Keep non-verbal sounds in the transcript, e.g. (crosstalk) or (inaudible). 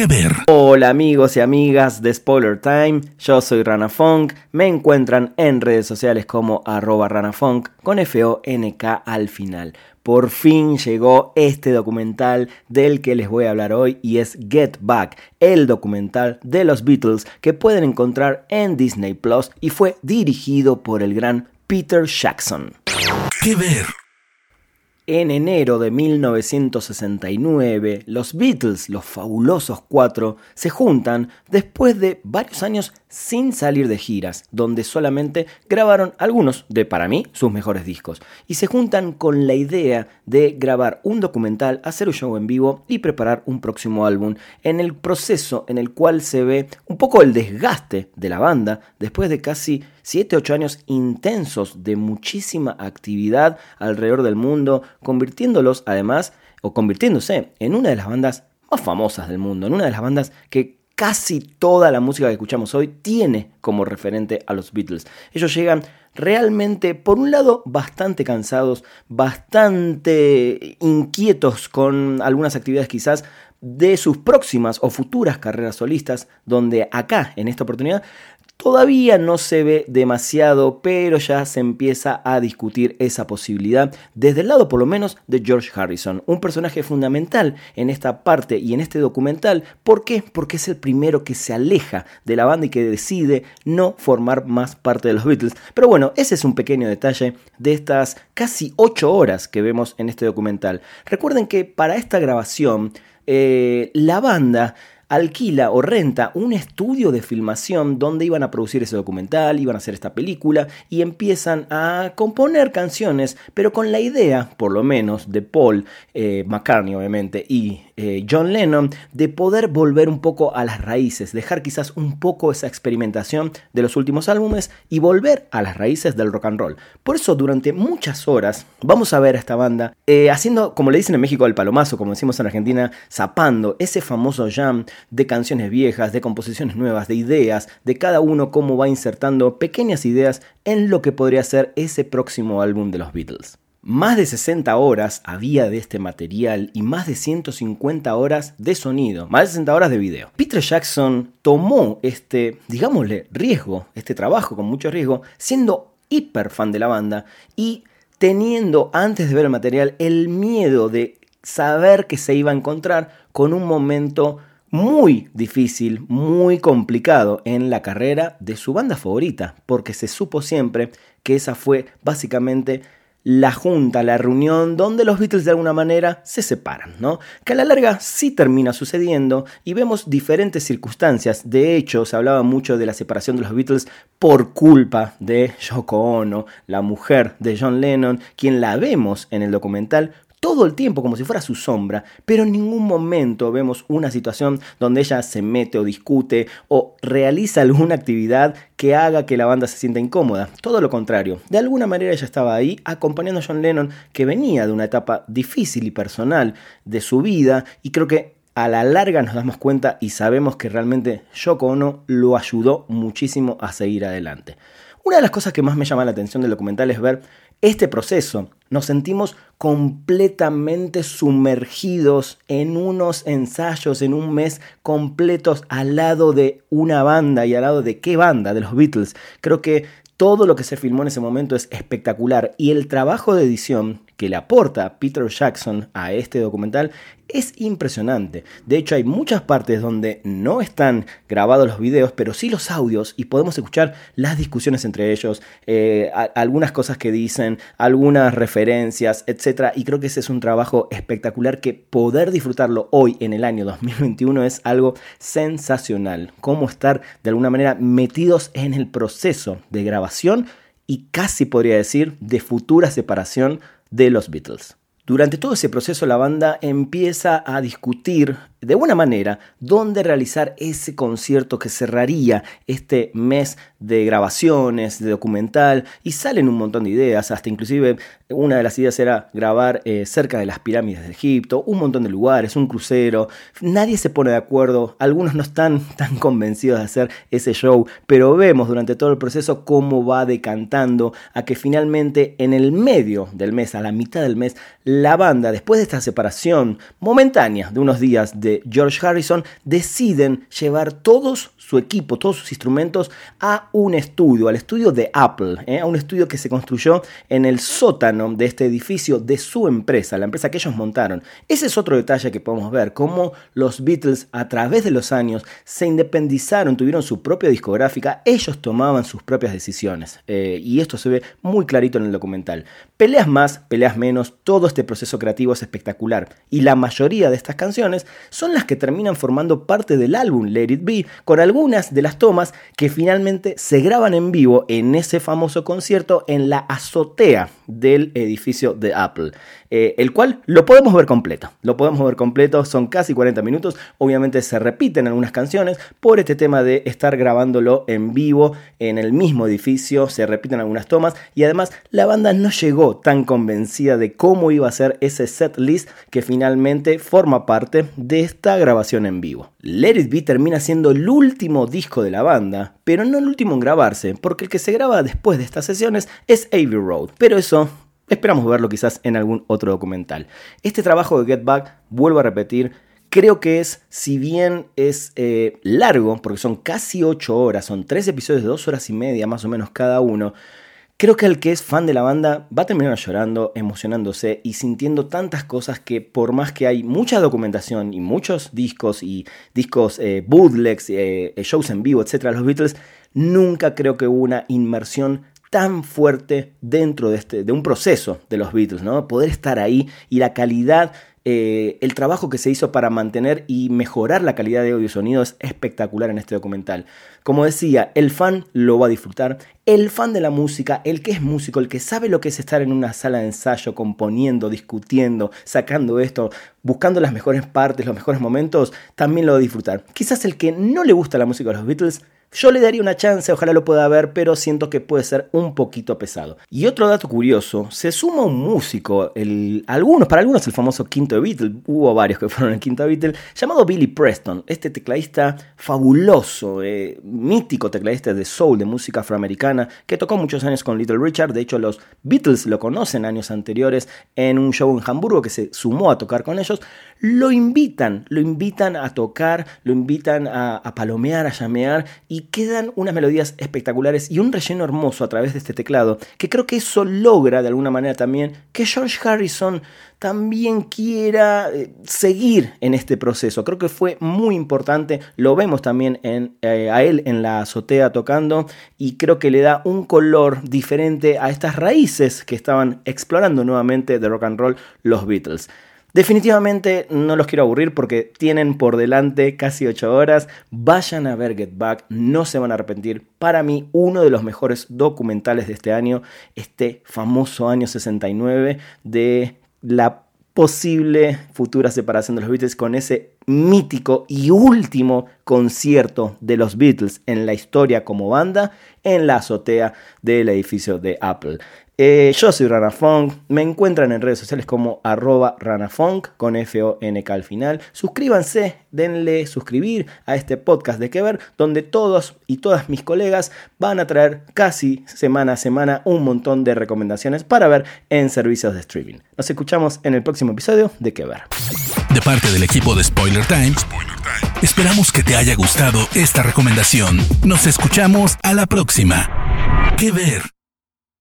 ¿Qué ver? Hola amigos y amigas de Spoiler Time, yo soy Rana Funk, me encuentran en redes sociales como arroba ranafunk con F-O-N-K al final. Por fin llegó este documental del que les voy a hablar hoy y es Get Back, el documental de los Beatles que pueden encontrar en Disney Plus y fue dirigido por el gran Peter Jackson. ¿Qué ver? En enero de 1969, los Beatles, los fabulosos cuatro, se juntan después de varios años sin salir de giras, donde solamente grabaron algunos de, para mí, sus mejores discos, y se juntan con la idea de grabar un documental, hacer un show en vivo y preparar un próximo álbum, en el proceso en el cual se ve un poco el desgaste de la banda después de casi 7-8 años intensos de muchísima actividad alrededor del mundo, convirtiéndolos además, o convirtiéndose en una de las bandas más famosas del mundo, en una de las bandas que casi toda la música que escuchamos hoy tiene como referente a los Beatles. Ellos llegan realmente, por un lado, bastante cansados, bastante inquietos con algunas actividades quizás de sus próximas o futuras carreras solistas, donde acá, en esta oportunidad, Todavía no se ve demasiado, pero ya se empieza a discutir esa posibilidad desde el lado por lo menos de George Harrison, un personaje fundamental en esta parte y en este documental. ¿Por qué? Porque es el primero que se aleja de la banda y que decide no formar más parte de los Beatles. Pero bueno, ese es un pequeño detalle de estas casi 8 horas que vemos en este documental. Recuerden que para esta grabación eh, la banda alquila o renta un estudio de filmación donde iban a producir ese documental, iban a hacer esta película y empiezan a componer canciones, pero con la idea, por lo menos, de Paul eh, McCartney obviamente y eh, John Lennon, de poder volver un poco a las raíces, dejar quizás un poco esa experimentación de los últimos álbumes y volver a las raíces del rock and roll. Por eso durante muchas horas vamos a ver a esta banda eh, haciendo, como le dicen en México, el palomazo, como decimos en Argentina, zapando ese famoso jam de canciones viejas, de composiciones nuevas, de ideas, de cada uno cómo va insertando pequeñas ideas en lo que podría ser ese próximo álbum de los Beatles. Más de 60 horas había de este material y más de 150 horas de sonido, más de 60 horas de video. Peter Jackson tomó este, digámosle, riesgo, este trabajo con mucho riesgo, siendo hiper fan de la banda y teniendo antes de ver el material el miedo de saber que se iba a encontrar con un momento muy difícil, muy complicado en la carrera de su banda favorita, porque se supo siempre que esa fue básicamente la junta, la reunión donde los Beatles de alguna manera se separan, ¿no? Que a la larga sí termina sucediendo y vemos diferentes circunstancias. De hecho, se hablaba mucho de la separación de los Beatles por culpa de Yoko Ono, la mujer de John Lennon, quien la vemos en el documental todo el tiempo como si fuera su sombra, pero en ningún momento vemos una situación donde ella se mete o discute o realiza alguna actividad que haga que la banda se sienta incómoda. Todo lo contrario, de alguna manera ella estaba ahí acompañando a John Lennon que venía de una etapa difícil y personal de su vida y creo que a la larga nos damos cuenta y sabemos que realmente Yoko Ono lo ayudó muchísimo a seguir adelante. Una de las cosas que más me llama la atención del documental es ver este proceso. Nos sentimos completamente sumergidos en unos ensayos, en un mes completos al lado de una banda y al lado de qué banda, de los Beatles. Creo que todo lo que se filmó en ese momento es espectacular y el trabajo de edición que le aporta Peter Jackson a este documental es impresionante. De hecho, hay muchas partes donde no están grabados los videos, pero sí los audios y podemos escuchar las discusiones entre ellos, eh, algunas cosas que dicen, algunas referencias, etc. Y creo que ese es un trabajo espectacular que poder disfrutarlo hoy en el año 2021 es algo sensacional. Cómo estar de alguna manera metidos en el proceso de grabación y casi podría decir de futura separación de los Beatles. Durante todo ese proceso la banda empieza a discutir de buena manera dónde realizar ese concierto que cerraría este mes de grabaciones, de documental, y salen un montón de ideas, hasta inclusive una de las ideas era grabar eh, cerca de las pirámides de Egipto, un montón de lugares, un crucero, nadie se pone de acuerdo, algunos no están (laughs) tan convencidos de hacer ese show, pero vemos durante todo el proceso cómo va decantando a que finalmente en el medio del mes, a la mitad del mes, la banda, después de esta separación momentánea de unos días de George Harrison, deciden llevar todos su equipo, todos sus instrumentos a un estudio, al estudio de Apple, ¿eh? a un estudio que se construyó en el sótano de este edificio de su empresa, la empresa que ellos montaron. Ese es otro detalle que podemos ver, cómo los Beatles a través de los años se independizaron, tuvieron su propia discográfica, ellos tomaban sus propias decisiones. Eh, y esto se ve muy clarito en el documental. Peleas más, peleas menos, todo este proceso creativo es espectacular. Y la mayoría de estas canciones son las que terminan formando parte del álbum Let It Be, con algunas de las tomas que finalmente se graban en vivo en ese famoso concierto en la azotea del edificio de Apple, eh, el cual lo podemos ver completo. Lo podemos ver completo, son casi 40 minutos. Obviamente se repiten algunas canciones por este tema de estar grabándolo en vivo en el mismo edificio, se repiten algunas tomas y además la banda no llegó tan convencida de cómo iba a ser ese set list que finalmente forma parte de esta grabación en vivo. Let It Be termina siendo el último disco de la banda, pero no el último en grabarse, porque el que se graba después de estas sesiones es Abbey Road, pero eso esperamos verlo quizás en algún otro documental. Este trabajo de Get Back, vuelvo a repetir, creo que es, si bien es eh, largo, porque son casi 8 horas, son 3 episodios de 2 horas y media más o menos cada uno, Creo que el que es fan de la banda va a terminar llorando, emocionándose y sintiendo tantas cosas que por más que hay mucha documentación y muchos discos y discos eh, bootlegs, eh, eh, shows en vivo, etcétera, los Beatles, nunca creo que hubo una inmersión tan fuerte dentro de, este, de un proceso de los Beatles, ¿no? Poder estar ahí y la calidad eh, el trabajo que se hizo para mantener y mejorar la calidad de audio y sonido es espectacular en este documental. Como decía, el fan lo va a disfrutar, el fan de la música, el que es músico, el que sabe lo que es estar en una sala de ensayo, componiendo, discutiendo, sacando esto, buscando las mejores partes, los mejores momentos, también lo va a disfrutar. Quizás el que no le gusta la música de los Beatles yo le daría una chance, ojalá lo pueda ver, pero siento que puede ser un poquito pesado. Y otro dato curioso, se suma un músico, el, algunos, para algunos el famoso quinto Beatle, hubo varios que (laughs) fueron el quinto Beatle, llamado Billy Preston, este tecladista fabuloso, eh, mítico tecladista de soul, de música afroamericana, que tocó muchos años con Little Richard, de hecho los Beatles lo conocen años anteriores en un show en Hamburgo que se sumó a tocar con ellos, lo invitan, lo invitan a tocar, lo invitan a, a palomear, a llamear y quedan unas melodías espectaculares y un relleno hermoso a través de este teclado, que creo que eso logra de alguna manera también que George Harrison también quiera eh, seguir en este proceso. Creo que fue muy importante, lo vemos también eh, a él en la azotea tocando y creo que le da un color diferente a estas raíces que estaban explorando nuevamente de rock and roll los Beatles. Definitivamente no los quiero aburrir porque tienen por delante casi 8 horas. Vayan a ver Get Back, no se van a arrepentir. Para mí, uno de los mejores documentales de este año, este famoso año 69 de la posible futura separación de los Beatles con ese mítico y último concierto de los Beatles en la historia como banda en la azotea del edificio de Apple. Eh, yo soy Ranafunk, me encuentran en redes sociales como arroba Ranafunk con F-O-N-K al final. Suscríbanse, denle suscribir a este podcast de Que Ver, donde todos y todas mis colegas van a traer casi semana a semana un montón de recomendaciones para ver en servicios de streaming. Nos escuchamos en el próximo episodio de Que Ver. De parte del equipo de Spoiler Time, esperamos que te haya gustado esta recomendación. Nos escuchamos a la próxima. Que Ver.